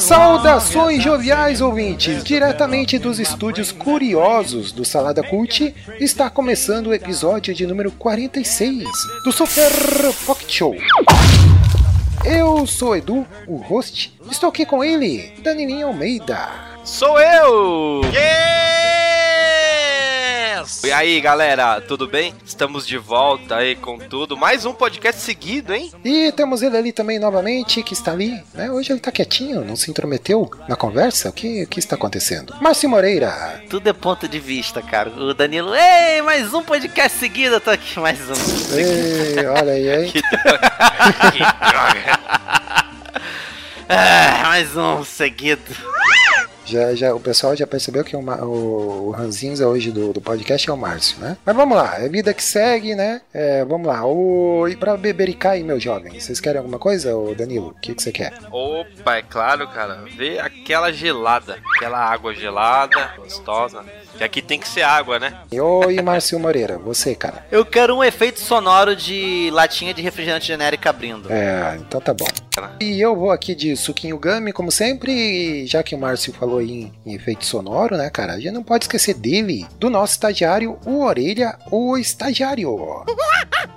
Saudações joviais ouvintes! Diretamente dos estúdios curiosos do Salada Cult, está começando o episódio de número 46 do Super Pocket Show. Eu sou Edu, o host. Estou aqui com ele, Danilinho Almeida. Sou eu! E aí, galera, tudo bem? Estamos de volta aí com tudo. Mais um podcast seguido, hein? E temos ele ali também novamente, que está ali. Né? Hoje ele está quietinho, não se intrometeu na conversa. O que, o que está acontecendo? Márcio Moreira. Tudo é ponto de vista, cara. O Danilo, ei, mais um podcast seguido, eu tô aqui, mais um. Ei, olha aí, hein? Que droga. que droga. Ah, mais um seguido. Já, já, o pessoal já percebeu que o, Ma- o, o Ranzinza hoje do, do podcast é o Márcio, né? Mas vamos lá, é vida que segue, né? É, vamos lá, o, e pra bebericar aí, meu jovem, vocês querem alguma coisa, ô Danilo? O que, que você quer? Opa, é claro, cara. Vê aquela gelada. Aquela água gelada, gostosa. Que aqui tem que ser água, né? E Oi, Márcio Moreira, você, cara. Eu quero um efeito sonoro de latinha de refrigerante genérica abrindo. É, então tá bom. E eu vou aqui de suquinho gummy, como sempre, e já que o Márcio falou aí em, em efeito sonoro, né, cara? A gente não pode esquecer dele, do nosso estagiário, o Orelha, o estagiário.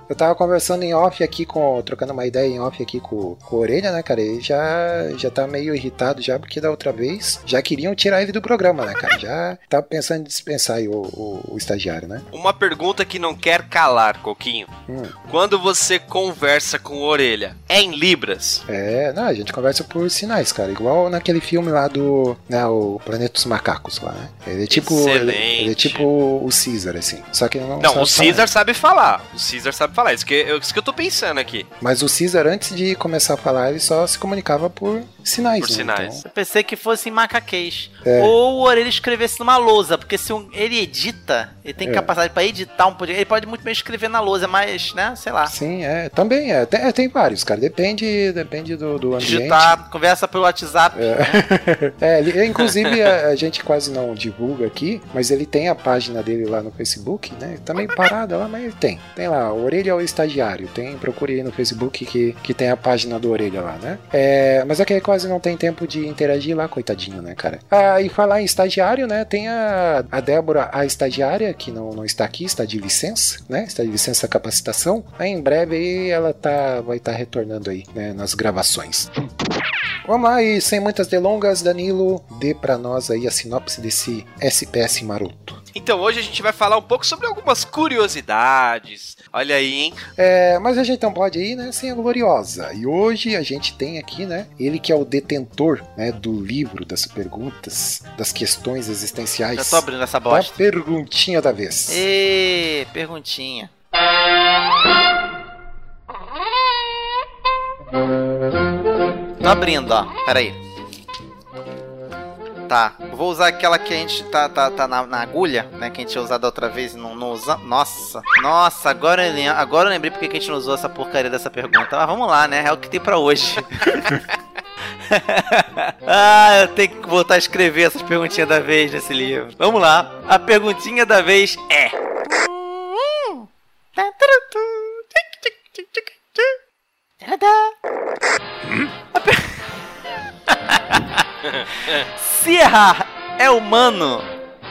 Eu tava conversando em off aqui com. trocando uma ideia em off aqui com, com o Orelha, né, cara? Ele já, já tá meio irritado já, porque da outra vez já queriam tirar ele do programa, né, cara? Já tava pensando em dispensar aí o, o, o estagiário, né? Uma pergunta que não quer calar, Coquinho. Hum. Quando você conversa com o orelha, é em Libras? É, não, a gente conversa por sinais, cara. Igual naquele filme lá do. Né, o Planeta dos Macacos lá, né? Ele é tipo. Ele, ele é tipo o Caesar, assim. Só que não. Não, sabe o Caesar falar. sabe falar. O Caesar sabe falar. Isso que, eu- isso que eu tô pensando aqui. Mas o Caesar, antes de começar a falar, ele só se comunicava por sinais. Por né? sinais. Então, Eu pensei que fosse em macaquês. É. Ou o Orelha escrevesse numa lousa, porque se um- ele edita, ele tem É. capacidade pra editar um podcast, ele pode muito bem escrever na lousa, mas, né, sei lá. sim, é. Também é. Tem, é, tem vários, cara. Depende, depende do, do ambiente. Digitar, conversa pelo WhatsApp. É, ele- inclusive a, a gente quase não divulga aqui, mas ele tem a página dele lá no Facebook, né? Tá meio parada lá, mas ele tem. Tem lá, Orelha ao Estagiário. Tem, procure aí no Facebook que, que tem a página do Orelha lá, né? É, mas é que ele quase não tem tempo de interagir lá, coitadinho, né, cara? Ah, e falar em estagiário, né? Tem a, a Débora, a estagiária, que não, não está aqui, está de licença, né? Está de licença capacitação. Aí em breve aí ela tá, vai estar retornando aí, né, nas gravações. Vamos lá, e sem muitas delongas, Danilo, dê pra nós aí a sinopse desse SPS maroto. Então hoje a gente vai falar um pouco sobre algumas curiosidades. Olha aí, hein? É, mas a gente não pode ir, né, sem a gloriosa. E hoje a gente tem aqui, né, ele que é o detentor, né, do livro das perguntas, das questões existenciais. Já tô abrindo essa da bosta. perguntinha da vez. Ê, perguntinha. Tô abrindo, ó. Pera aí. Tá, vou usar aquela que a gente tá, tá, tá na, na agulha, né? Que a gente tinha usado outra vez e não, não usa. Nossa, nossa, agora eu, agora eu lembrei porque que a gente não usou essa porcaria dessa pergunta. Mas vamos lá, né? É o que tem pra hoje. ah, eu tenho que voltar a escrever essas perguntinhas da vez nesse livro. Vamos lá. A perguntinha da vez é. A per- Se errar é humano,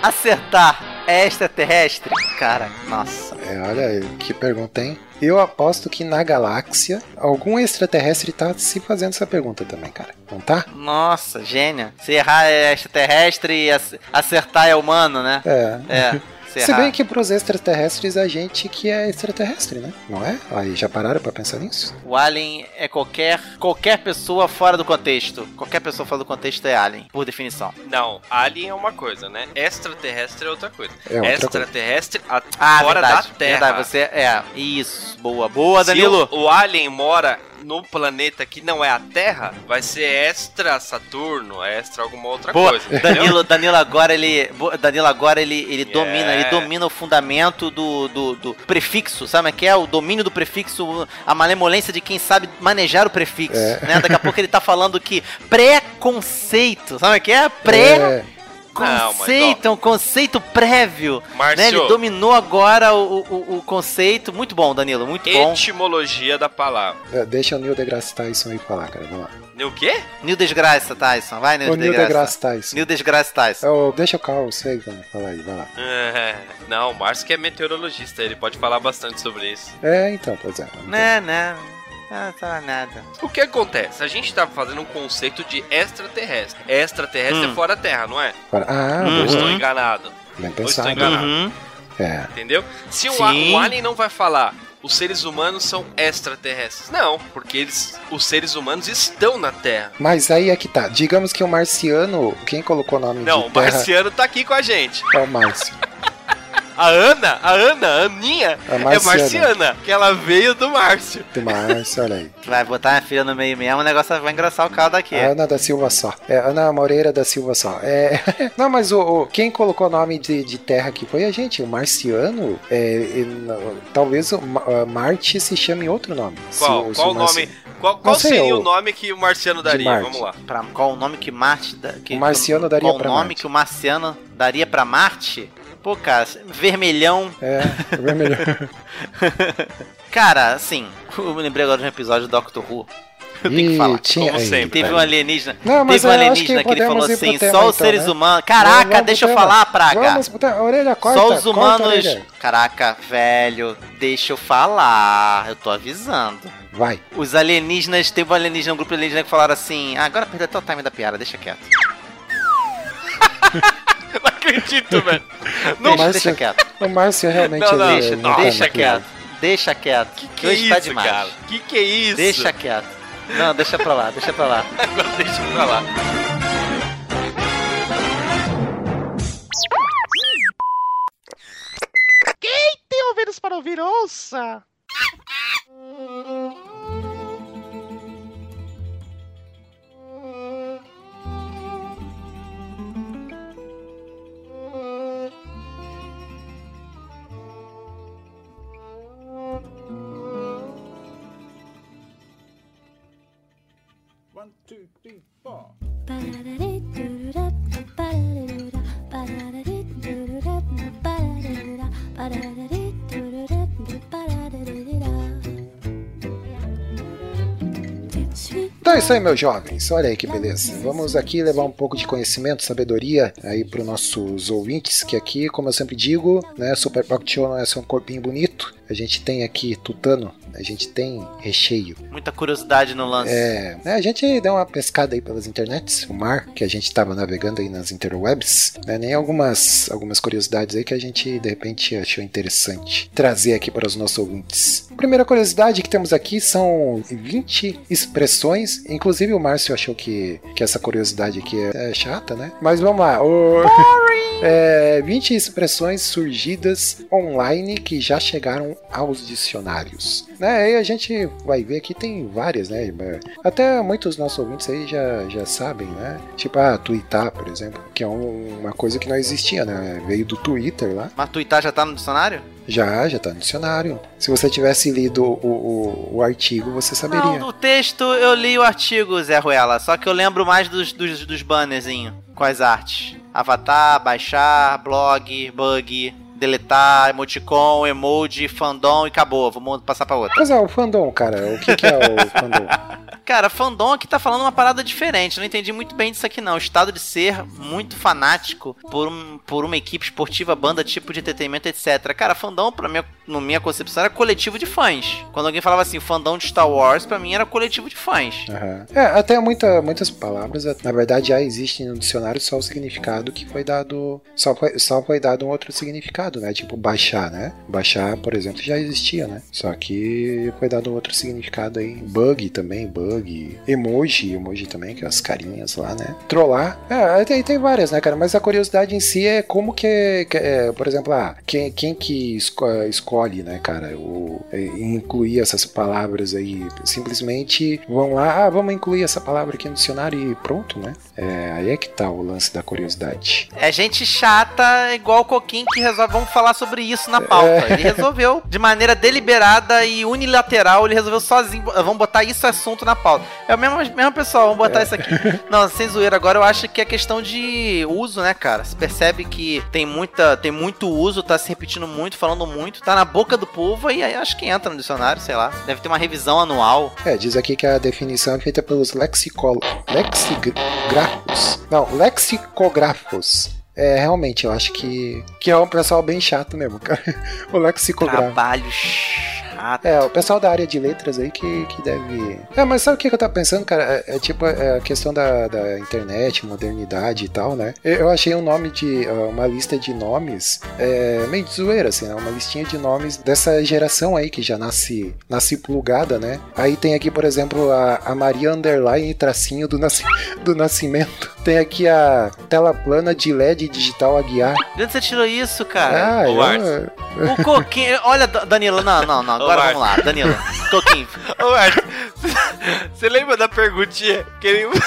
acertar é extraterrestre? Cara, nossa. É, olha, que pergunta, hein? Eu aposto que na galáxia algum extraterrestre tá se fazendo essa pergunta também, cara. Não tá? Nossa, gênio. Se errar é extraterrestre e ac- acertar é humano, né? É. É. Se, Se bem que pros extraterrestres a gente que é extraterrestre, né? Não é? Aí já pararam pra pensar nisso? O alien é qualquer qualquer pessoa fora do contexto. Qualquer pessoa fora do contexto é alien, por definição. Não, alien é uma coisa, né? Extraterrestre é outra coisa. É outra Extraterrestre a- Ah, fora verdade. da Terra. Verdade, você é. Isso. Boa, boa, Se Danilo. o, o alien mora no planeta que não é a Terra, vai ser extra Saturno, extra alguma outra Boa, coisa. entendeu? Danilo, Danilo agora ele, Danilo agora ele, ele domina, Yeah. ele domina o fundamento do, do, do prefixo, sabe o que é? O domínio do prefixo, a malemolência de quem sabe manejar o prefixo, É. né? Daqui a pouco ele tá falando que preconceito, sabe o que é? Pré É, Não, mas, Conceito, é um conceito prévio. Márcio. Né? Ele dominou agora o, o, o conceito. Muito bom, Danilo, muito bom. Etimologia da palavra. é, deixa o Neil deGrasse Tyson aí falar, cara. Vamos lá. O quê? Nil Desgraça, Tyson. Vai, Nil O Neil Desgraça. deGrasse Tyson. Nil Desgraça, Tyson. É o- deixa o Carl Sagan falar aí, vai lá. É, não, o Márcio que é meteorologista, ele pode falar bastante sobre isso. É, então, pois é. Então, Né, né. Ah, tá nada. O que acontece? A gente tá fazendo um conceito de extraterrestre. Extraterrestre Hum. é fora da Terra, não é? Ah. Ou estou enganado, Bem estou pensado. enganado. Uhum. É. entendeu? Se o, o alien não vai falar os seres humanos são extraterrestres. Não, porque eles, os seres humanos estão na Terra. Mas aí é que tá. Digamos que o marciano. Quem colocou o nome Não, de o terra marciano tá aqui com a gente. é o Márcio. A Ana, a Ana, a Aninha, É é marciana. marciana, que ela veio do Márcio. Do Márcio, olha aí. Vai botar minha filha no meio mesmo, o negócio vai engrossar o caldo aqui. Ana da Silva só. É, Ana Moreira da Silva só. É, não, mas o, o- quem colocou o nome de, de terra aqui foi a gente. O marciano. é, e talvez o Ma- a Marte se chame outro nome. Se Qual, se qual o marci- nome? Qual, qual sei, seria o- nome que o marciano daria? Marte. Vamos lá. Pra, qual o nome que Marte... da- Que, O marciano daria qual pra o nome Marte. que o marciano daria pra Marte? Pô, cara, vermelhão. É, é melhor. Cara, assim, eu me lembrei agora de um episódio do Doctor Who. Eu tenho que falar. tinha, como sempre. Teve um alienígena. Não, mas teve um eu acho que alienígena que, ele falou assim: tema, só os então, seres né? humanos. Caraca, Vamos deixa eu falar, Praga. Vamos, orelha, corta. Só os corta humanos. orelha. Caraca, velho, deixa eu falar. Eu tô avisando. Vai. Os alienígenas, teve um alienígena, um grupo alienígena que falaram assim: ah, agora perdeu até o time da piada, deixa quieto. Não acredito, velho. Deixa, Márcio- deixa quieto. O Márcio realmente. Não, não, ele Deixa, não tá deixa naquilo. quieto. Deixa quieto. Que que é Hoje isso, tá demais. cara? Que que é isso? Deixa quieto. Não, deixa pra lá, deixa pra lá. Agora deixa pra lá. Tem ouvidos para ouvir, ouça! Isso aí, meus jovens. Olha aí que beleza. Vamos aqui levar um pouco de conhecimento, sabedoria aí para os nossos ouvintes, que aqui, como eu sempre digo, né, Super Pocket não é só um corpinho bonito. A gente tem aqui tutano, a gente tem recheio. Muita curiosidade no lance. É, né, a gente deu uma pescada aí pelas internets, o mar, que a gente estava navegando aí nas interwebs, né, nem algumas, algumas curiosidades aí que a gente de repente achou interessante trazer aqui para os nossos ouvintes. Primeira curiosidade que temos aqui são 20 expressões, inclusive o Márcio achou que, que essa curiosidade aqui é, é chata, né? Mas vamos lá. O... É, 20 expressões surgidas online que já chegaram aos dicionários. Né, aí a gente vai ver que tem várias, né? Até muitos nossos ouvintes aí já, já sabem, né? Tipo, a tweetar, por exemplo, que é um- uma coisa que não existia, né? Veio do Twitter lá. Mas Tuitar já tá no dicionário? Já, já tá no dicionário. Se você tivesse lido o, o, o artigo, você saberia. Não, o texto eu li o artigo, Zé Ruela, só que eu lembro mais dos, dos, dos bannerzinhos com as artes. Avatar, baixar, blog, bug, deletar, emoticon, emoji, fandom e acabou. Vamos passar pra outra. Mas é, o fandom, cara, o que, que é o fandom? Cara, fandom aqui tá falando uma parada diferente. Não entendi muito bem disso aqui, não. O estado de ser muito fanático por, um, por uma equipe esportiva, banda, tipo de entretenimento, etc. Cara, fandom, pra mim, na minha concepção, era coletivo de fãs. Quando alguém falava assim, fandom de Star Wars, pra mim era coletivo de fãs. Aham. É, até muita, muitas palavras, na verdade, já existem no dicionário só o significado que foi dado. Só foi, só foi dado um outro significado, né? Tipo baixar, né? Baixar, por exemplo, já existia, né? Só que foi dado outro significado aí. Bug também, bug, bug, emoji, emoji também, que é as carinhas lá, né? Trollar. É, tem, tem várias, né, cara? Mas a curiosidade em si é como que, que é, por exemplo, ah, quem, quem que esco escolhe, né, cara, o, é, incluir essas palavras aí. Simplesmente vão lá, ah, vamos incluir essa palavra aqui no dicionário e pronto, né? É, aí é que tá o lance da curiosidade. É gente chata, igual o Coquinho, que resolve. Vamos falar sobre isso na pauta. Ele resolveu de maneira deliberada e unilateral, ele resolveu sozinho. Vamos botar isso assunto na pauta. É o mesmo, mesmo pessoal, vamos botar isso aqui. Não, sem zoeira, agora eu acho que é questão de uso, né, cara? Você percebe que tem, muita, tem muito uso, tá se repetindo muito, falando muito, tá na boca do povo e aí acho que entra no dicionário, sei lá. Deve ter uma revisão anual. É, diz aqui que a definição é feita pelos lexicólogos. Lexicógrafos. Não, lexicógrafos. É, realmente, eu acho que, que é um pessoal bem chato mesmo, cara. O lexicógrafo. Trabalho. É, o pessoal da área de letras aí que, que deve. É, mas sabe o que eu tava pensando, cara? É, é tipo é a questão da, da internet, modernidade e tal, né? Eu achei um nome de. uma lista de nomes é, meio de zoeira, assim, né? Uma listinha de nomes dessa geração aí que já nasce, nasce plugada, né? Aí tem aqui, por exemplo, a, a Maria Underline tracinho do, nasci, do nascimento. Tem aqui a tela plana de LED digital Aguiar. De onde você tirou isso, cara? Ah, Ô, eu, O Coquinho. Olha, Danilo, não, não, não. Agora vamos lá, Danilo. Coquinho. Ô, Marcos, você lembra da perguntinha que ele,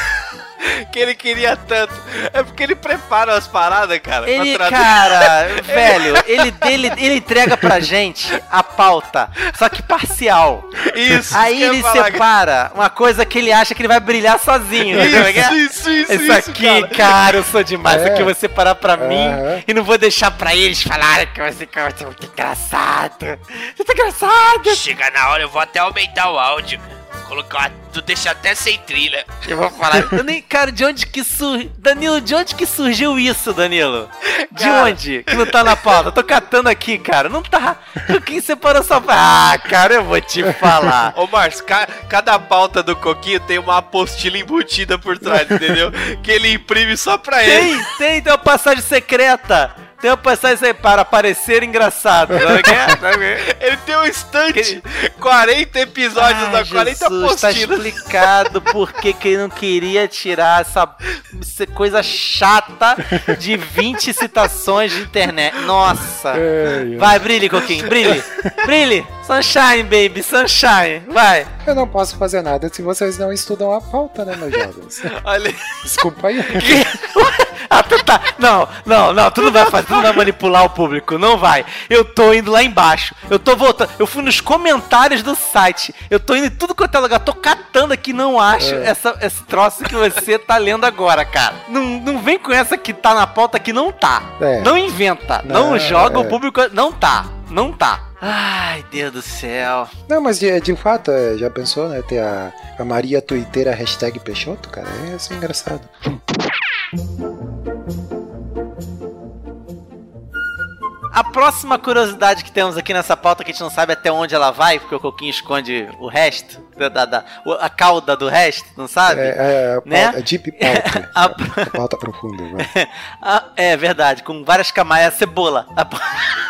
que ele queria tanto? É porque ele prepara as paradas, cara. Ele, cara, velho, ele, ele, ele entrega pra gente a pauta, só que parcial. Isso. Aí ele falar, separa uma coisa que ele acha que ele vai brilhar sozinho. né? Como é que é? Isso, isso, isso, Isso aqui, cara. cara. eu sou demais. Isso É. aqui eu vou separar pra mim e não vou deixar pra eles falarem que você que você é muito engraçado. Você tá engraçado. Chega na hora, eu vou até aumentar o áudio. Colocar, tu deixa até sem trilha. Eu vou falar. Eu nem, cara, de onde que surgiu. Danilo, de onde que surgiu isso, Danilo? De Cara. onde? Que não tá na pauta. Eu tô catando aqui, cara. Não tá. Quem separou só pra. Ah, cara, eu vou te falar. Ô, Marcos, ca- cada pauta do Coquinho tem uma apostila embutida por trás, entendeu? que ele imprime só pra ele. Tem, tem, tem uma passagem secreta. Tem uma passagem secreta para parecer engraçado. É? É? Ele tem um estante, 40 episódios, da 40 Jesus, tá explicado por que que ele não queria tirar essa, essa coisa chata de 20 citações de internet. Nossa. Vai, brilhe, Coquinho, brilhe. Brilhe. Sunshine, baby, sunshine. Vai. eu não posso fazer nada se vocês não estudam a pauta, né, meus jovens? Olha, Desculpa aí. Ah, tá. Não, não, não, tu não vai fazer, tu não vai manipular o público, não vai. Eu tô indo lá embaixo. Eu tô voltando. Eu fui nos comentários do site. Eu tô indo em tudo quanto é lugar. Tô catando aqui, não acho essa, esse troço que você tá lendo agora, cara. Não, não vem com essa que tá na pauta que não tá. É. Não inventa. Não, Não, joga é. o público. Não tá. Não tá. Ai, Deus do céu. Não, mas de, de fato, é, já pensou, né? Ter a, a Maria Tuiteira hashtag Peixoto, cara? É assim engraçado. A próxima curiosidade que temos aqui nessa pauta que a gente não sabe até onde ela vai, porque o Coquinho esconde o resto, da, da- a cauda do resto, não sabe? É, é, a Né? pauta, é deep pauta. A- É, a pauta profunda. Ah, é verdade, com várias camadas. É a cebola. A...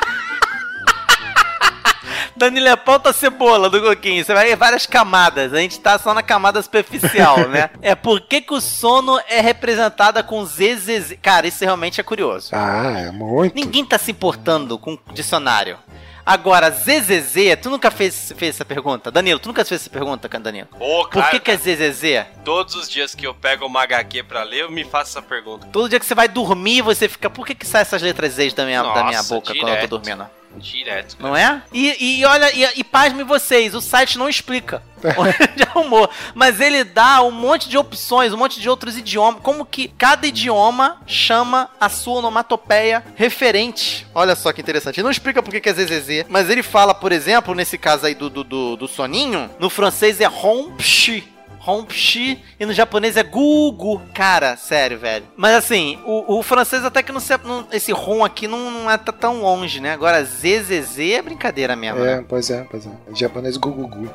Danilo, é a pauta cebola do Coquinho. Você vai ver várias camadas. A gente tá só na camada superficial, né? É por que, que o sono é representada com ZZZ. Cara, isso realmente é curioso. Ah, é muito. Ninguém tá se importando com dicionário. Agora, ZZZ, tu nunca fez, fez essa pergunta? Danilo, tu nunca fez essa pergunta, Danilo? Ô, Por cara, que, que é ZZZ? todos os dias que eu pego uma HQ pra ler, eu me faço essa pergunta. Todo dia que você vai dormir, você fica. Por que, que saem essas letras Z da minha, da minha Nossa, boca quando eu tô direto. dormindo? Direto. cara. Não é? E, e olha, e, e pasme vocês, o site não explica. de arrumou. Mas ele dá um monte de opções, um monte de outros idiomas. Como que cada idioma chama a sua onomatopeia referente. Olha só que interessante. Ele não explica por que que é ZZZ, mas ele fala, por exemplo, nesse caso aí do, do, do, do soninho, no francês é rompchi. Rompchi e no japonês é gugu. Cara, sério, velho. Mas assim, o, o francês até que não, se, não esse rom aqui não, não é tão longe, né? Agora ZZZ é brincadeira mesmo, né? É, pois é, pois é. O japonês gugugu.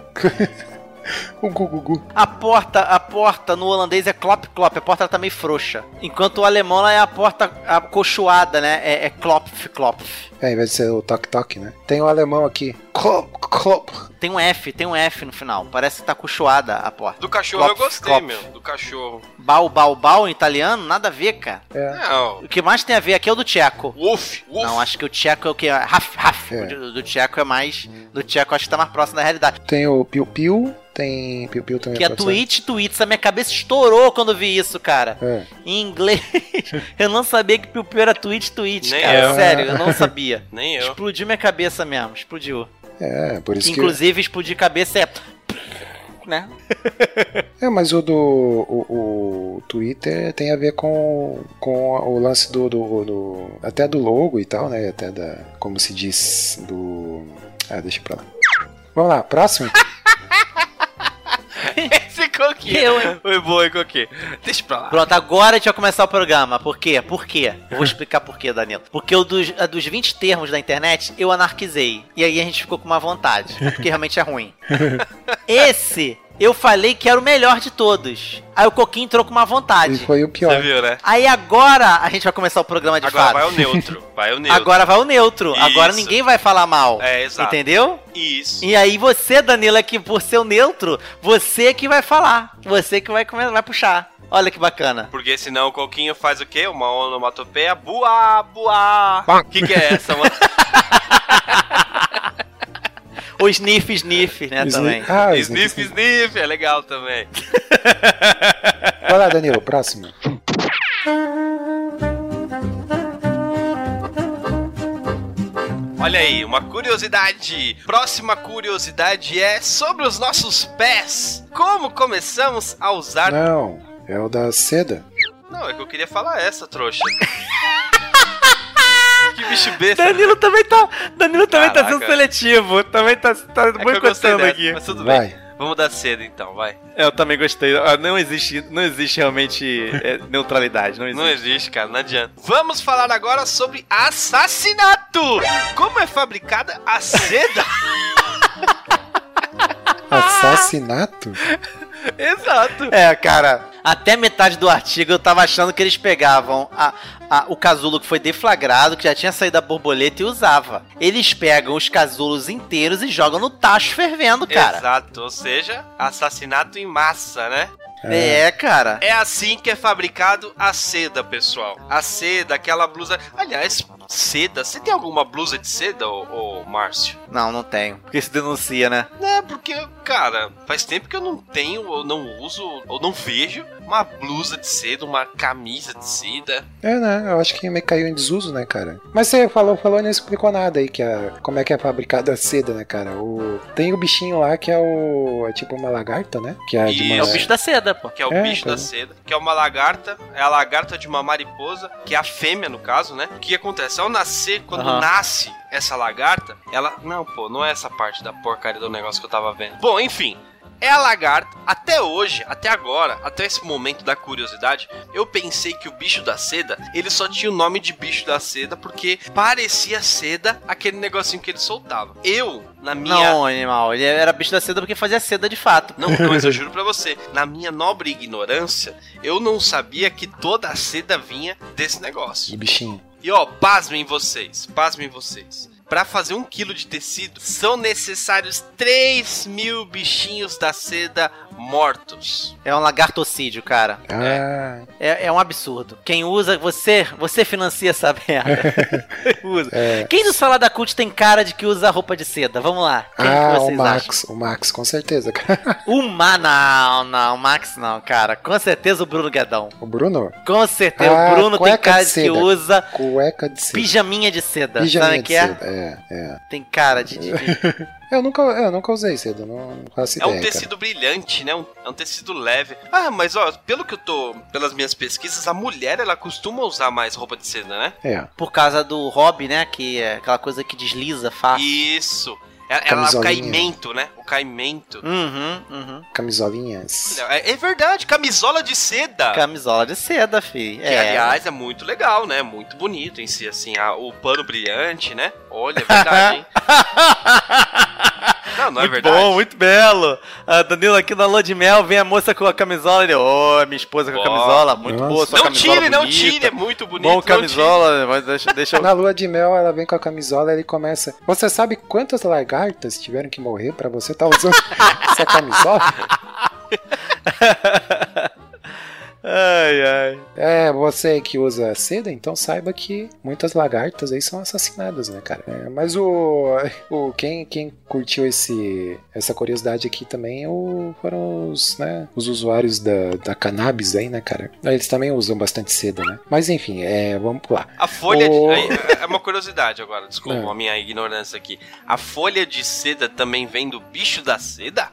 o gugugu. A porta, a porta no holandês é clop clop, a porta tá meio frouxa. Enquanto o alemão ela é a porta acolchoada, né? É, é klopf klopf. É, em vez de ser o toque-toque, né? Tem o alemão aqui. Klop, Clop. Tem um F, tem um F no final. Parece que tá cochoada a porta. Do cachorro eu gostei, Clopf. meu. Do cachorro. Bau, bau, bau em italiano? Nada a ver, cara. É. Não. O que mais tem a ver aqui é o do Tcheco. Wolf. Wolf. Não, acho que o Tcheco é o que? Raf, Raf. É. O do, do Tcheco é mais. Do Tcheco acho que tá mais próximo da realidade. Tem o Piu Piu, tem Piu Piu também. Que é tweet, tweets. A minha cabeça estourou quando eu vi isso, cara. É. Em inglês. eu não sabia que Piu Piu era tweet, tweet, Nem cara. eu. Sério, eu não sabia. Nem eu. Explodiu minha cabeça mesmo, explodiu. É, por isso que. Inclusive, explodir cabeça é. Né? É, mas o do o, o Twitter tem a ver com, com o lance do, do, do- até do logo e tal, né? Até da como se diz do ah, deixa pra lá. Vamos lá, próximo. Esse coquinho. Eu, hein? Foi bom, hein, coquinho. Deixa pra lá. Pronto, agora a gente vai começar o programa. Por quê? Por quê? Eu vou explicar por quê, Danilo. Porque o dos, dos 20 termos da internet, eu anarquizei. E aí a gente ficou com uma vontade. Porque realmente é ruim. Esse, eu falei que era o melhor de todos. Aí o Coquinho entrou com uma E vontade. foi o Você pior. viu, né? Aí agora a gente vai começar o programa de Agora fato. vai o neutro. Vai o neutro. Agora vai o neutro. Agora Isso. ninguém vai falar mal. É, exato. Entendeu? Isso. E aí você, Danilo, é que por ser o neutro, você que vai falar. Você que vai, vai puxar. Olha que bacana. Porque senão o coquinho faz o quê? Uma onomatopeia. Buá, buá. O que, que é essa, mano? O sniff, sniff, né, Sniff- também. Ah, sniff, sniff. É legal também. Vai lá, Danilo, próximo. Olha aí, uma curiosidade. Próxima curiosidade é sobre os nossos pés. Como começamos a usar. Não, é o da seda. Não, é que eu queria falar essa, trouxa. que bicho besta. Danilo também tá. Danilo também tá sendo. Seletivo. Também tá, tá É boicotando aqui. Mas tudo bem. Vai. Vamos dar cedo então, vai. Eu também gostei. Ah, Não existe, não existe realmente é, neutralidade. Não existe. Não existe, cara, não adianta. Vamos falar agora sobre assassinato. Como é fabricada a seda? Assassinato? Exato. É, cara, até metade do artigo eu tava achando que eles pegavam a, a- o casulo que foi deflagrado, que já tinha saído da borboleta e usava. Eles pegam os casulos inteiros e jogam no tacho fervendo, cara. Exato, ou seja, assassinato em massa, né? É, cara. É assim que é fabricado a seda, pessoal. A seda, aquela blusa. Aliás, seda. Você tem alguma blusa de seda, ô, ô Márcio? Não, não tenho. Porque se denuncia, né? É, porque, cara, faz tempo que eu não tenho, ou não uso, ou não vejo uma blusa de seda, uma camisa de seda. É, né? Eu acho que meio caiu em desuso, né, cara? Mas você falou, falou e não explicou nada aí, que a, como é que é fabricada a seda, né, cara? O, tem o bichinho lá que é o. É tipo uma lagarta, né? Que é de uma. É o bicho da seda, pô. Que é o É, bicho da seda, que é uma lagarta, é a lagarta de uma mariposa, que é a fêmea no caso, né? O que acontece? Ao nascer, quando Aham. nasce essa lagarta, ela. Não, pô, não é essa parte da porcaria do negócio que eu tava vendo. Bom, enfim. É a lagarta, até hoje, até agora, até esse momento da curiosidade, eu pensei que o bicho da seda, ele só tinha o nome de bicho da seda porque parecia seda aquele negocinho que ele soltava. Eu, na minha Não, animal. Ele era bicho da seda porque fazia seda de fato. não, mas eu juro pra você, na minha nobre ignorância, eu não sabia que toda a seda vinha desse negócio. Do bichinho. E ó, pasmem vocês, pasmem vocês. Pra fazer um quilo de tecido, são necessários 3 mil bichinhos da seda mortos. É um lagartocídio, cara. Ah, É, é um absurdo. Quem usa, você, você financia essa merda. usa. é. Quem do Salada da Cult tem cara de que usa roupa de seda? Vamos lá. Quem que Ah, o Max, o Max, com certeza, cara. acham? O Ma... Não, não, o Max não, cara. Com certeza o Bruno Guedão. O Bruno, Com certeza. Ah, o Bruno tem cara de de que usa cueca de seda. pijaminha de seda. Pijaminha Sabe o de que é? seda, é, é. Tem cara de... de- Eu nunca, eu nunca usei seda, não faço É ideia, um tecido brilhante, né? Um- é um tecido leve. Ah, mas ó, pelo que eu tô, pelas minhas pesquisas, a mulher ela costuma usar mais roupa de seda, né? cara. É. Por causa do hobby, né? Que é aquela coisa que desliza fácil. Isso. Ela, ela o caimento, né? O caimento. Uhum, uhum. Camisolinhas. É, é verdade, camisola de seda. Camisola de seda, fi. Que, É. aliás, é muito legal, né? Muito bonito em si, assim. a- o pano brilhante, né? Olha, é verdade, hein? Não, Não, não é muito verdade? bom, muito belo. A Danilo aqui na lua de mel, vem a moça com a camisola. Ele, ô, minha esposa com a camisola, muito Nossa. boa sua Não camisola tire, não bonita. tire, é muito bonito. Bom não tire. camisola, mas deixa, deixa eu... Na lua de mel, ela vem com a camisola e ele começa. Você sabe quantas lagartas tiveram que morrer pra você estar usando essa camisola? Ai, ai. É, você que usa seda, então saiba que muitas lagartas aí são assassinadas, né, cara? É, mas o, o quem, quem curtiu esse, essa curiosidade aqui também é o, foram os, né, os usuários da, da cannabis aí, né, cara? Eles também usam bastante seda, né? Mas enfim, é, vamos lá. A folha O- de. É uma curiosidade agora, desculpa É. a minha ignorância aqui. A folha de seda também vem do bicho da seda?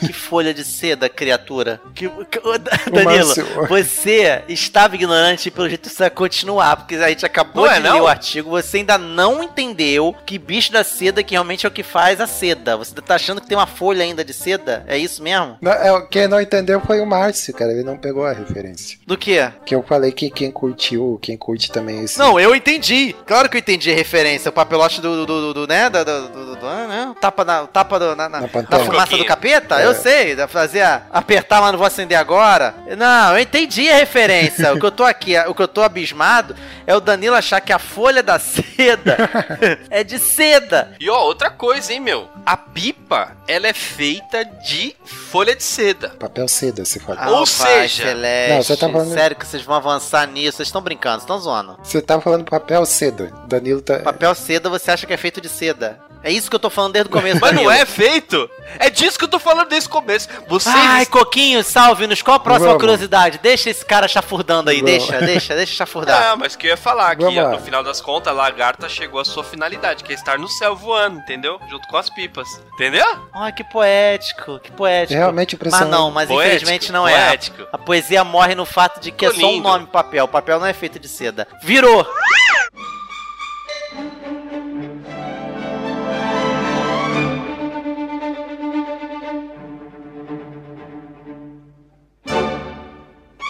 Que folha de seda, criatura. Que, que- Danilo, Márcio- você estava ignorante e pelo jeito isso vai continuar, porque a gente acabou Não é, de ler não? o artigo, você ainda não entendeu que bicho da seda que realmente é o que faz a seda. Você tá achando que tem uma folha ainda de seda? É isso mesmo? Não, é, quem não entendeu foi o Márcio, cara. Ele não pegou a referência. Do que? Que eu falei que quem curtiu, quem curte também esse. Não, eu entendi. Claro que eu entendi a referência. O papelote do, do, do, do, né? Do, do, do, do- né? Tapa, na, tapa do, na, na, Na na fumaça do capeta? É. Eu sei. da- Fazer a- apertar, mas não vou acender agora. Não, eu entendi a referência. o que eu tô aqui, o que eu tô abismado é o Danilo achar que a folha da seda é de seda. E ó, outra coisa, hein, meu? A pipa, ela é feita de folha de seda. Papel seda, você fala. Ou Ah, seja- Celeste, Não, você tá falando- sério que vocês vão avançar nisso? Vocês estão brincando, vocês estão zoando. Você tá falando papel seda. Danilo tá. Papel seda você acha que é feito de seda. É isso que eu tô falando desde o começo. Mas não é feito. É disso que eu tô falando desde o começo. Vocês. Ai, Coquinho, salve-nos. Qual a próxima Vamos. curiosidade? Deixa esse cara chafurdando aí. Vamos. Deixa, deixa, deixa chafurdar. Não, mas que eu ia falar que no final das contas, a lagarta chegou à sua finalidade, que é estar no céu voando, entendeu? Junto com as pipas. Entendeu? Ai, que poético, que poético. Realmente o Mas impressionante. não, mas Poético, infelizmente não é. poético. A poesia morre no fato de que é Ficou só um lindo. nome papel. O papel não é feito de seda. Virou!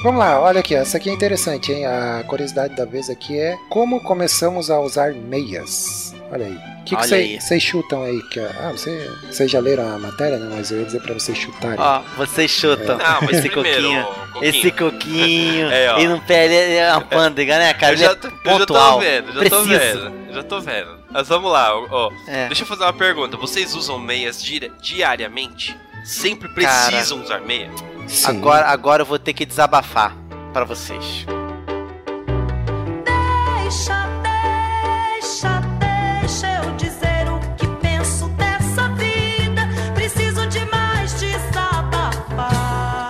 Vamos lá, olha aqui, essa aqui é interessante, hein? A curiosidade da vez aqui é como começamos a usar meias. Olha aí. O que vocês chutam aí? Que, ah, você, vocês já leram a matéria, né? Mas eu ia dizer pra vocês chutarem. Ó, vocês chutam. Não, mas esse coquinho. Esse coquinho. É, ó. E no pé ele é uma pândega, né, cara? eu Ele já, é tô- eu já tô pontual. vendo, já tô preciso. vendo. eu Já tô vendo. Mas vamos lá, ó. É. Deixa eu fazer uma pergunta. Vocês usam meias di- diariamente? Sempre Cara. precisam usar meia? Sim. Agora, agora eu vou ter que desabafar pra vocês. Deixa, deixa, deixa eu dizer o que penso dessa vida. Preciso demais desabafar.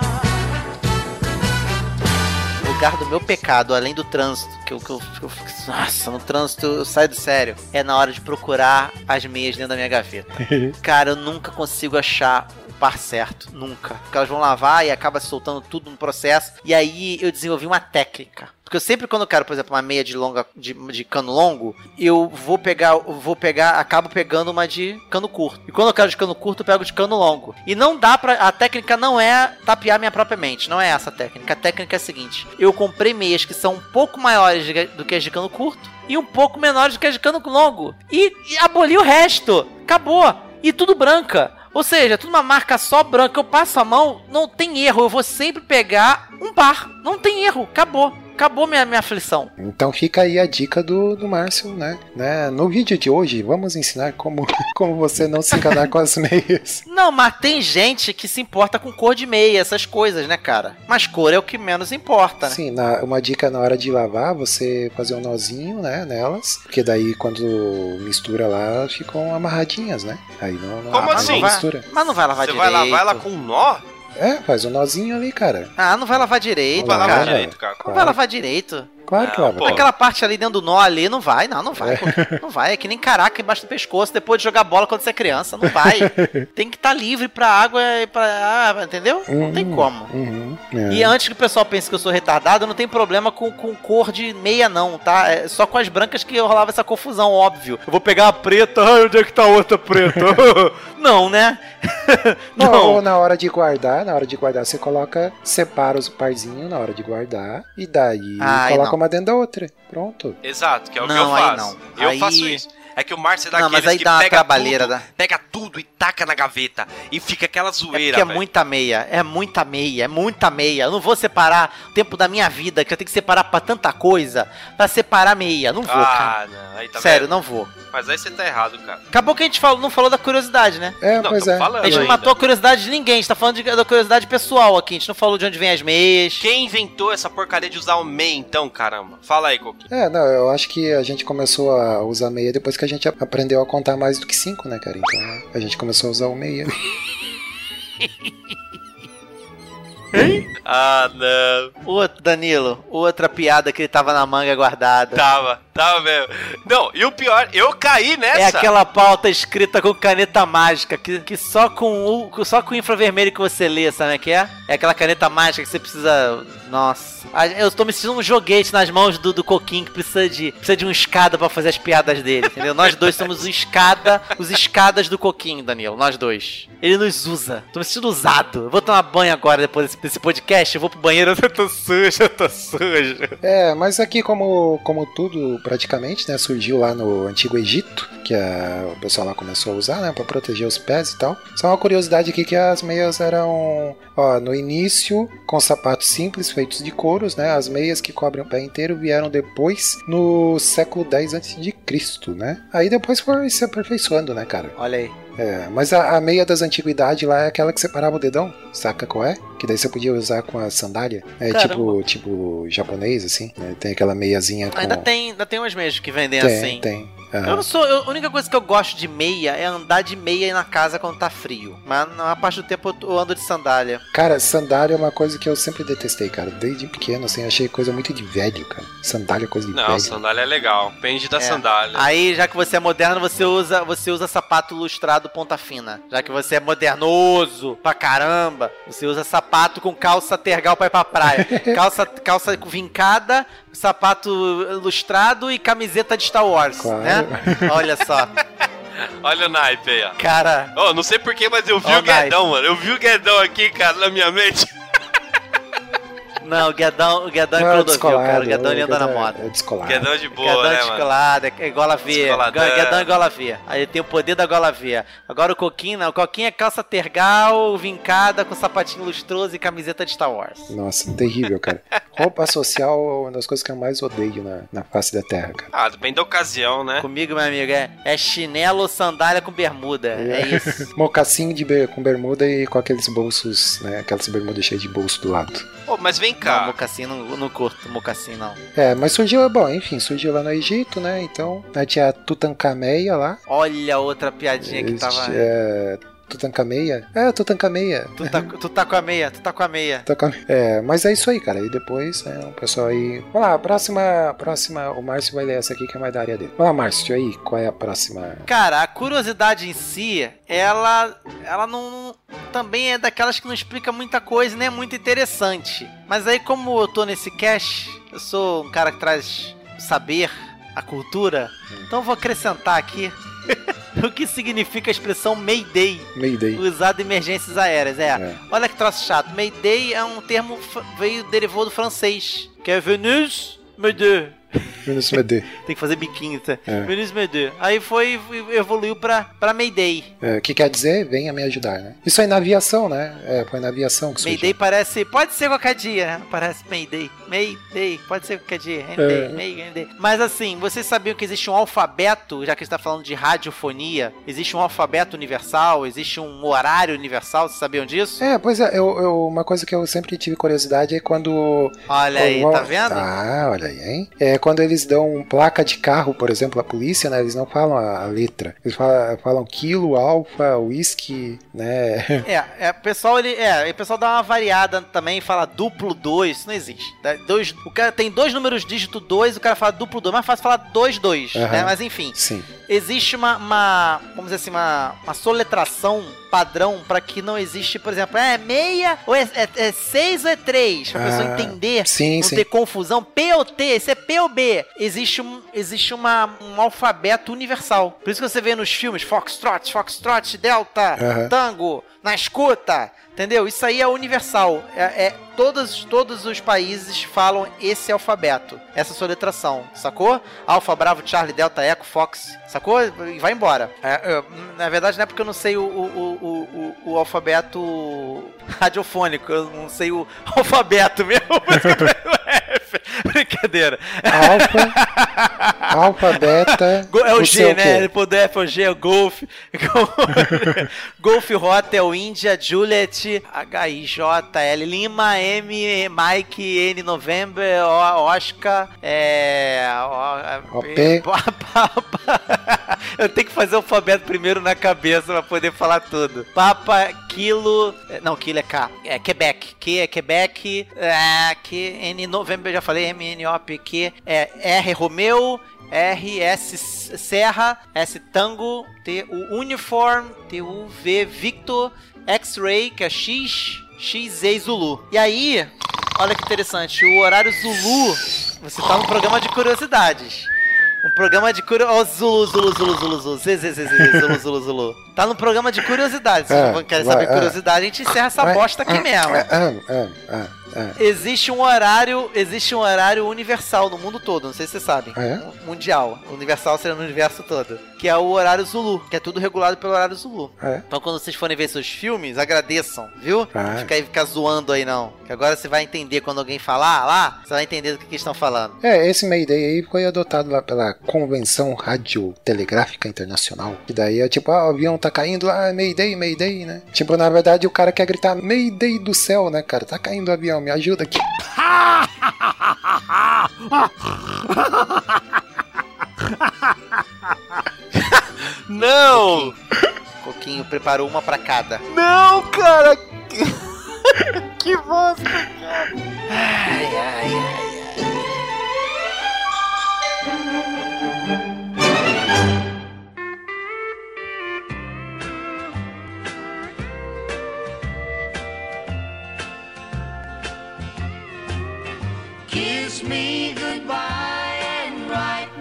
O lugar do meu pecado, além do trânsito, que eu, que eu, que eu- Nossa, no trânsito eu saio do sério. É na hora de procurar as meias dentro da minha gaveta. Cara, eu nunca consigo achar par certo. Nunca. Porque elas vão lavar e acaba soltando tudo no processo. E aí eu desenvolvi uma técnica. Porque eu sempre quando eu quero, por exemplo, uma meia de longa de, de cano longo, eu vou pegar, vou pegar, acabo pegando uma de cano curto. E quando eu quero de cano curto, eu pego de cano longo. E não dá pra. A técnica não é tapear minha própria mente, não é essa a técnica. A técnica é a seguinte: eu comprei meias que são um pouco maiores de- do que as de cano curto e um pouco menores do que as de cano longo. E, e aboli o resto. Acabou. E tudo branca. Ou seja, tudo uma marca só branca. Eu passo a mão, não tem erro. Eu vou sempre pegar um par. Não tem erro. Acabou. Acabou minha, minha aflição. Então fica aí a dica do, do Márcio, né? né? No vídeo de hoje, vamos ensinar como, como você não se enganar com as meias. Não, mas tem gente que se importa com cor de meia, essas coisas, né, cara? Mas cor é o que menos importa, né? Sim, na- uma dica na hora de lavar, você fazer um nozinho, né, nelas, porque daí quando mistura lá, ficam amarradinhas, né? Aí não, não, Como aí não assim? mistura. Mas não vai lavar Você direito. vai lavar ela com um nó? É, faz um nozinho ali, cara. Ah, não vai lavar direito, Vai Vai lavar lavar, cara. direito, cara. Não vai lavar direito. Claro que Não, lava. pô. Aquela parte ali dentro do nó ali, não vai, não, não vai. pô. Não vai, é que nem caraca embaixo do pescoço depois de jogar bola quando você é criança, não vai. Tem que estar livre pra água e pra. ah, entendeu? Não tem Uhum, como. Uhum, é. E antes que o pessoal pense que eu sou retardado, eu não tem problema com, com cor de meia, não, tá? É só com as brancas que rolava essa confusão, óbvio. Eu vou pegar a preta, ai, onde é que tá a outra preta? não, né? Não, não. Ou na hora de guardar, na hora de guardar, você coloca, separa os parzinhos na hora de guardar, e daí Ai, coloca não. uma dentro da outra. Pronto. Exato, que é o Não, que eu aí faço. não. Eu Aí- faço isso. É que o Márcio é Não, daqueles mas aí que dá uma pega trabalheira, tudo, né? pega tudo e taca na gaveta. E fica aquela É zoeira, é velho. muita meia, é muita meia, é muita meia. Eu não vou separar o tempo da minha vida, que eu tenho que separar pra tanta coisa, pra separar meia. Não vou, cara. Ah, não. Aí tá Sério, vendo? não vou. Mas aí você tá errado, cara. Acabou que a gente falou, não falou da curiosidade, né? É, Não, pois é. falando A gente não ainda. matou a curiosidade de ninguém, a gente tá falando de- da curiosidade pessoal aqui. A gente não falou de onde vem as meias. Quem inventou essa porcaria de usar o MEI, então, caramba? Fala aí, Coquinho. É, não, eu acho que a gente começou a usar meia depois que a gente aprendeu a contar mais do que cinco, né, cara? Então a gente começou a usar o meia. Ah, não. Outro, Danilo, outra piada que ele tava na manga guardada. Tava, tava mesmo. Não, e o pior, eu caí nessa. É aquela pauta escrita com caneta mágica, que, que só com o só com o infravermelho que você lê, sabe o que é? É aquela caneta mágica que você precisa. Nossa. Ah, Eu tô me sentindo um joguete nas mãos do, do Coquinho que precisa de, precisa de um escada pra fazer as piadas dele, entendeu? Nós dois somos o escada, os escadas do Coquinho, Danilo. Nós dois. Ele nos usa. Tô me sentindo usado. Eu vou tomar banho agora depois desse, desse podcast. Eu vou pro banheiro, eu tô sujo, eu tô sujo. É, mas aqui como, como tudo praticamente, né, surgiu lá no Antigo Egito, que a- o pessoal lá começou a usar, né, pra proteger os pés e tal. Só uma curiosidade aqui que as meias eram, ó, no início com sapatos simples feitos de couros, né, as meias que cobrem o pé inteiro vieram depois no século 10 a.C., né. Aí depois foi se aperfeiçoando, né, cara. Olha aí. É, mas a, a meia das antiguidades lá é aquela que separava o dedão, saca qual é? Que daí você podia usar com a sandália. É Caramba. tipo, tipo japonês, assim, né? Tem aquela meiazinha com... Ainda tem, ainda tem umas meias que vendem tem, assim. tem. Eu Aham. não sou. eu- a única coisa que eu gosto de meia é andar de meia na casa quando tá frio. Mas na maior parte do tempo eu, eu ando de sandália. Cara, sandália é uma coisa que eu sempre detestei, cara. Desde pequeno, assim, achei coisa muito de velho, cara. Sandália é coisa de Não, velho. sandália é legal. Depende da É. sandália. Aí, já que você é moderno, você usa, você usa sapato lustrado ponta fina. Já que você é modernoso pra caramba, você usa sapato com calça tergal pra ir pra praia. calça, calça vincada, sapato lustrado e camiseta de Star Wars, Claro. né? Olha só. Olha o naipe aí, ó. Cara, Ó, não sei porquê, mas eu vi Ó o. Guedão, mano. Eu vi o Guedão aqui, cara, na minha mente. Não, o Guedão, o Guedão é Não, Clodovil, descolado, cara. O Guedão ele o anda na moto. É descolado. Guedão de boa, Guedão né, mano? descolado, é gola V. Descoladão. Guedão é gola V. Aí ele tem o poder da gola V. Agora o Coquinho não. O Coquinho é calça tergal, vincada, com sapatinho lustroso e camiseta de Star Wars. Nossa, terrível, cara. Roupa social é uma das coisas que eu mais odeio na, na face da terra, cara. Ah, depende da ocasião, né? Comigo, meu amigo, é, é chinelo ou sandália com bermuda. É isso. Mocassim de com bermuda e com aqueles bolsos, né? Aquelas bermudas cheias de bolso do lado. Ô, mas vem Não, cá. mocassim não, não curto, mocassim não. É, mas surgiu, bom, enfim, surgiu lá no Egito, né? Então, né, tinha a Tutankameia lá. Olha outra piadinha que tava. É, Tutankameia? É, Tutankameia. Tu tá, tu tá com a meia, tu tá com a meia. É, mas é isso aí, cara. E depois, né, o pessoal aí. Vamos lá, a próxima, a próxima. O Márcio vai ler essa aqui que é mais da área dele. Vamos lá, Márcio, aí, qual é a próxima? Cara, a curiosidade em si, ela, ela não também é daquelas que não explica muita coisa, nem é muito interessante. Mas aí como eu tô nesse cast, eu sou um cara que traz o saber, a cultura, então eu vou acrescentar aqui o que significa a expressão Mayday, Mayday. usada em emergências aéreas. É, É. olha que troço chato. Mayday é um termo veio derivou do francês, que é Venus Mayday. Menos MD. Tem que fazer biquinho, tá? É. Venus Mayday. Aí foi evoluiu pra, pra Mayday. É, que quer dizer, venha me ajudar, né? Isso aí na aviação, né? É, foi na aviação que surgiu. Mayday parece. Pode ser qualquer dia, né? Parece Mayday. Mayday. Pode ser qualquer dia. Mayday, É. Mayday. Mas assim, vocês sabiam que existe um alfabeto, já que a gente tá falando de radiofonia, existe um alfabeto universal, existe um horário universal, vocês sabiam disso? É, pois é, eu, eu- uma coisa que eu sempre tive curiosidade é quando. Olha aí, tá vendo? Ah, olha aí, hein? É quando eles dão placa de carro, por exemplo, a polícia, né? Eles não falam a, letra. Eles falam, falam quilo, alfa, whisky, né? É, é, o pessoal ele, é, o pessoal dá uma variada também e fala duplo 2, isso não existe. Dá Dois, o cara tem dois números dígito 2, o cara fala duplo 2, mais fácil falar 2 2, Aham. né? Mas enfim, Sim. existe uma, uma vamos dizer assim, uma, uma soletração padrão pra que não existe, por exemplo, é meia ou é, é, é seis ou é três, pra pessoa Ah, entender, Sim, não sim. ter confusão, P ou T, esse é P ou B, existe, um, existe uma, um alfabeto universal. Por isso que você vê nos filmes Foxtrot, Foxtrot, Delta. Tango, na escuta, entendeu? Isso aí é universal. É, é- todos, todos os países falam esse alfabeto, essa soletração, sacou? Alfa, Bravo, Charlie, Delta, Echo, Fox, sacou? E vai embora. É, é, na verdade, não é porque eu não sei o, o, o, o, o alfabeto radiofônico, eu não sei o alfabeto mesmo. Brincadeira. Alfa, alfa, beta. Go- É o G, né? Do F é o G, é o Golf. Golf Hotel, Índia, Juliet, H-I-J-L, Lima, M, Mike, N, November, O- Oscar, é... O- OP. Eu tenho que fazer o alfabeto primeiro na cabeça pra poder falar tudo. Papa, Kilo... Não, Kilo é K. É Quebec. Q é Quebec. É, Q, N, November, eu já falei. M, N, O, P, Q. É R, Romeu. R, S, Serra. S, Tango. T, U, Uniform. T, U, V, Victor. X-Ray, que é X. X, Z, Zulu. E aí, olha que interessante. O horário Zulu, você tá no programa de curiosidades. Um programa de curiosidades. Zulu, Zulu, Zulu, Zulu, Zulu. Z, Z, Z, Z, Zulu, Zulu, Zulu. Tá no programa de curiosidades. Se É, vocês não querem saber é. curiosidade, a gente encerra essa bosta aqui mesmo. Ah, ah, ah, ah. Existe um horário, existe um horário universal no mundo todo, não sei se vocês sabem. Ah, é? Mundial. Universal seria no universo todo. Que é o horário Zulu, que é tudo regulado pelo horário Zulu. É. Então quando vocês forem ver seus filmes, agradeçam, viu? Ah. Não fica aí ficar zoando aí não. Que agora você vai entender quando alguém falar lá, você vai entender do que, que estão falando. É, esse Mayday aí foi adotado lá pela Convenção Radiotelegráfica Internacional. Que daí é tipo, ah, o avião tá caindo lá, Mayday, Mayday, né? Tipo, na verdade o cara quer gritar Mayday do céu, né, cara? Tá caindo o avião, me ajuda aqui. Não! Coquinho preparou uma pra cada. Não, cara! que bosta! Ai, ai, ai, ai.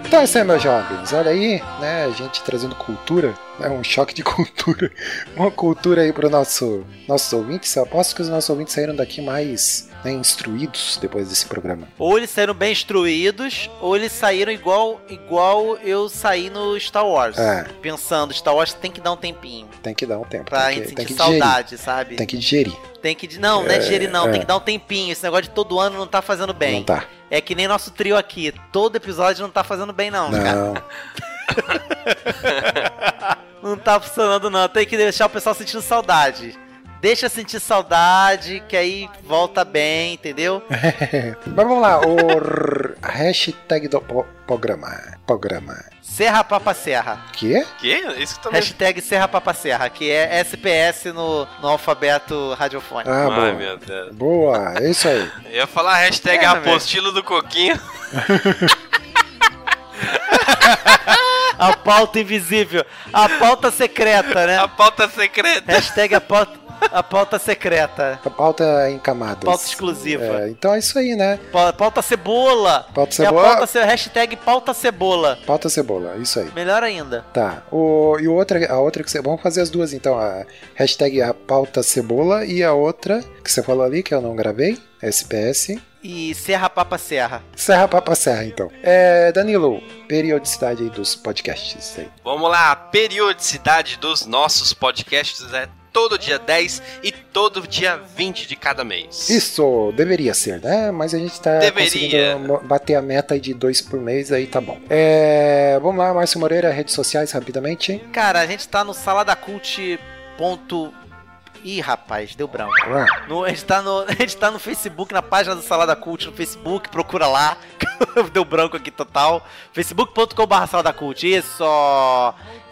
Então é isso aí, meus jovens. Olha aí, né? A gente trazendo cultura, né? Um choque de cultura. Uma cultura aí pro nosso, nossos ouvintes. Eu aposto que os nossos ouvintes saíram daqui mais né, instruídos depois desse programa. Ou eles saíram bem instruídos, ou eles saíram igual, igual eu saí no Star Wars. É. Pensando, Star Wars tem que dar um tempinho. Tem que dar um tempo. Pra tem gente que, sentir que digerir. saudade, sabe? Tem que digerir. Tem que. Não, não é digerir, não. é. Tem que dar um tempinho. Esse negócio de todo ano não tá fazendo bem. Não tá. É que nem nosso trio aqui. Todo episódio não tá fazendo bem, não, cara. Não. Não tá funcionando, não. Tem que deixar o pessoal sentindo saudade. Deixa sentir saudade, que aí volta bem, entendeu? Mas vamos lá, o hashtag do programa. Programa. Serra Papa Serra. Que? Que? Isso que tá Hashtag Serra Papa Serra, que é SPS no, no alfabeto radiofônico. Ah, Ai, boa. meu Deus. Boa, é isso aí. Eu ia falar hashtag É, apostilo do coquinho. A pauta invisível. A pauta secreta, né? A pauta secreta. Hashtag a pauta, a pauta secreta. A pauta em camadas. Pauta exclusiva. É, então é isso aí, né? Pa- Pauta cebola. Pauta É a cebola. pauta ce- hashtag pauta cebola. Pauta cebola, isso aí. Melhor ainda. Tá. O, e outra, a outra que você. Vamos fazer as duas então. A hashtag a pauta cebola e a outra que você falou ali, que eu não gravei. SPS. E Serra Papa Serra. Serra Papa Serra, então. É, Danilo, periodicidade aí dos podcasts aí. Vamos lá, a periodicidade dos nossos podcasts é todo dia 10 e todo dia 20 de cada mês. Isso, deveria ser, né? Mas a gente tá Deveria. conseguindo bater a meta de dois por mês, aí tá bom. É, vamos lá, Márcio Moreira, redes sociais, rapidamente. Cara, a gente tá no saladacult. Ponto... Ih, rapaz, deu branco. No- a, gente tá no, a gente tá no Facebook, na página do Salada Cult, no Facebook, procura lá. Deu branco aqui total. facebook.com.br Salada Cult, isso.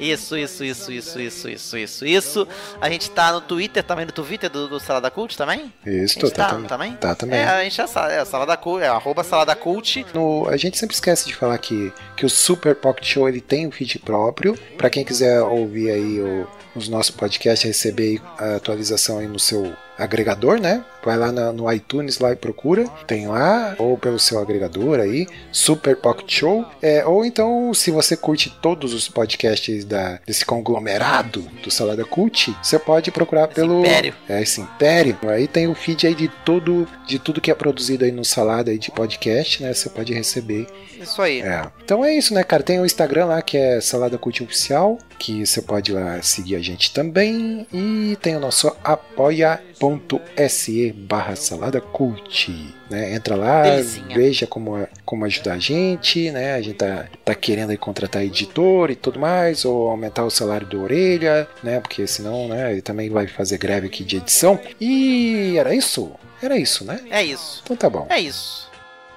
Isso, isso, isso, isso, isso, isso, isso, isso. A gente tá no Twitter também, no Twitter do, do Salada Cult também? Isso, tá, tá, tam- também? Tá também. É, a gente sabe, é Salada Cult, é arroba Salada Cult. No- a gente sempre esquece de falar que, que o Super Pocket Show ele tem um feed próprio. Pra quem quiser ouvir aí o- os nossos podcasts, receber aí a atualização aí no seu agregador, né? Vai lá na- no iTunes lá e procura. Tem lá, ou pelo seu agregador aí, Super Pocket Show. É, ou então, se você curte todos os podcasts da, desse conglomerado do Salada Cult, você pode procurar pelo. império. É, esse império. Aí tem o feed aí de tudo, de tudo que é produzido aí no Salada aí de podcast, né? Você pode receber Isso aí. é. Então é isso, né, cara? Tem o Instagram lá que é Salada Cult Oficial, que você pode lá seguir a gente também. E tem o nosso apoia.se barra Salada Cult. Né? Entra lá, Delicinha. veja como, como ajudar a gente, né? A gente tá, tá querendo aí contratar editor e tudo mais, ou aumentar o salário do Orelha, né? Porque senão, né, ele também vai fazer greve aqui de edição. E era isso? Era isso, né? É isso. Então tá bom. É isso.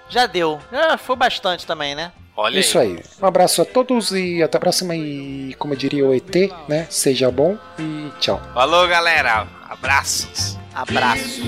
Já deu. Já foi bastante também, né? Olha Isso aí. aí. Um abraço a todos e até a próxima. E como diria o ET, né? Seja bom e tchau. Falou, galera. Abraços. Abraços.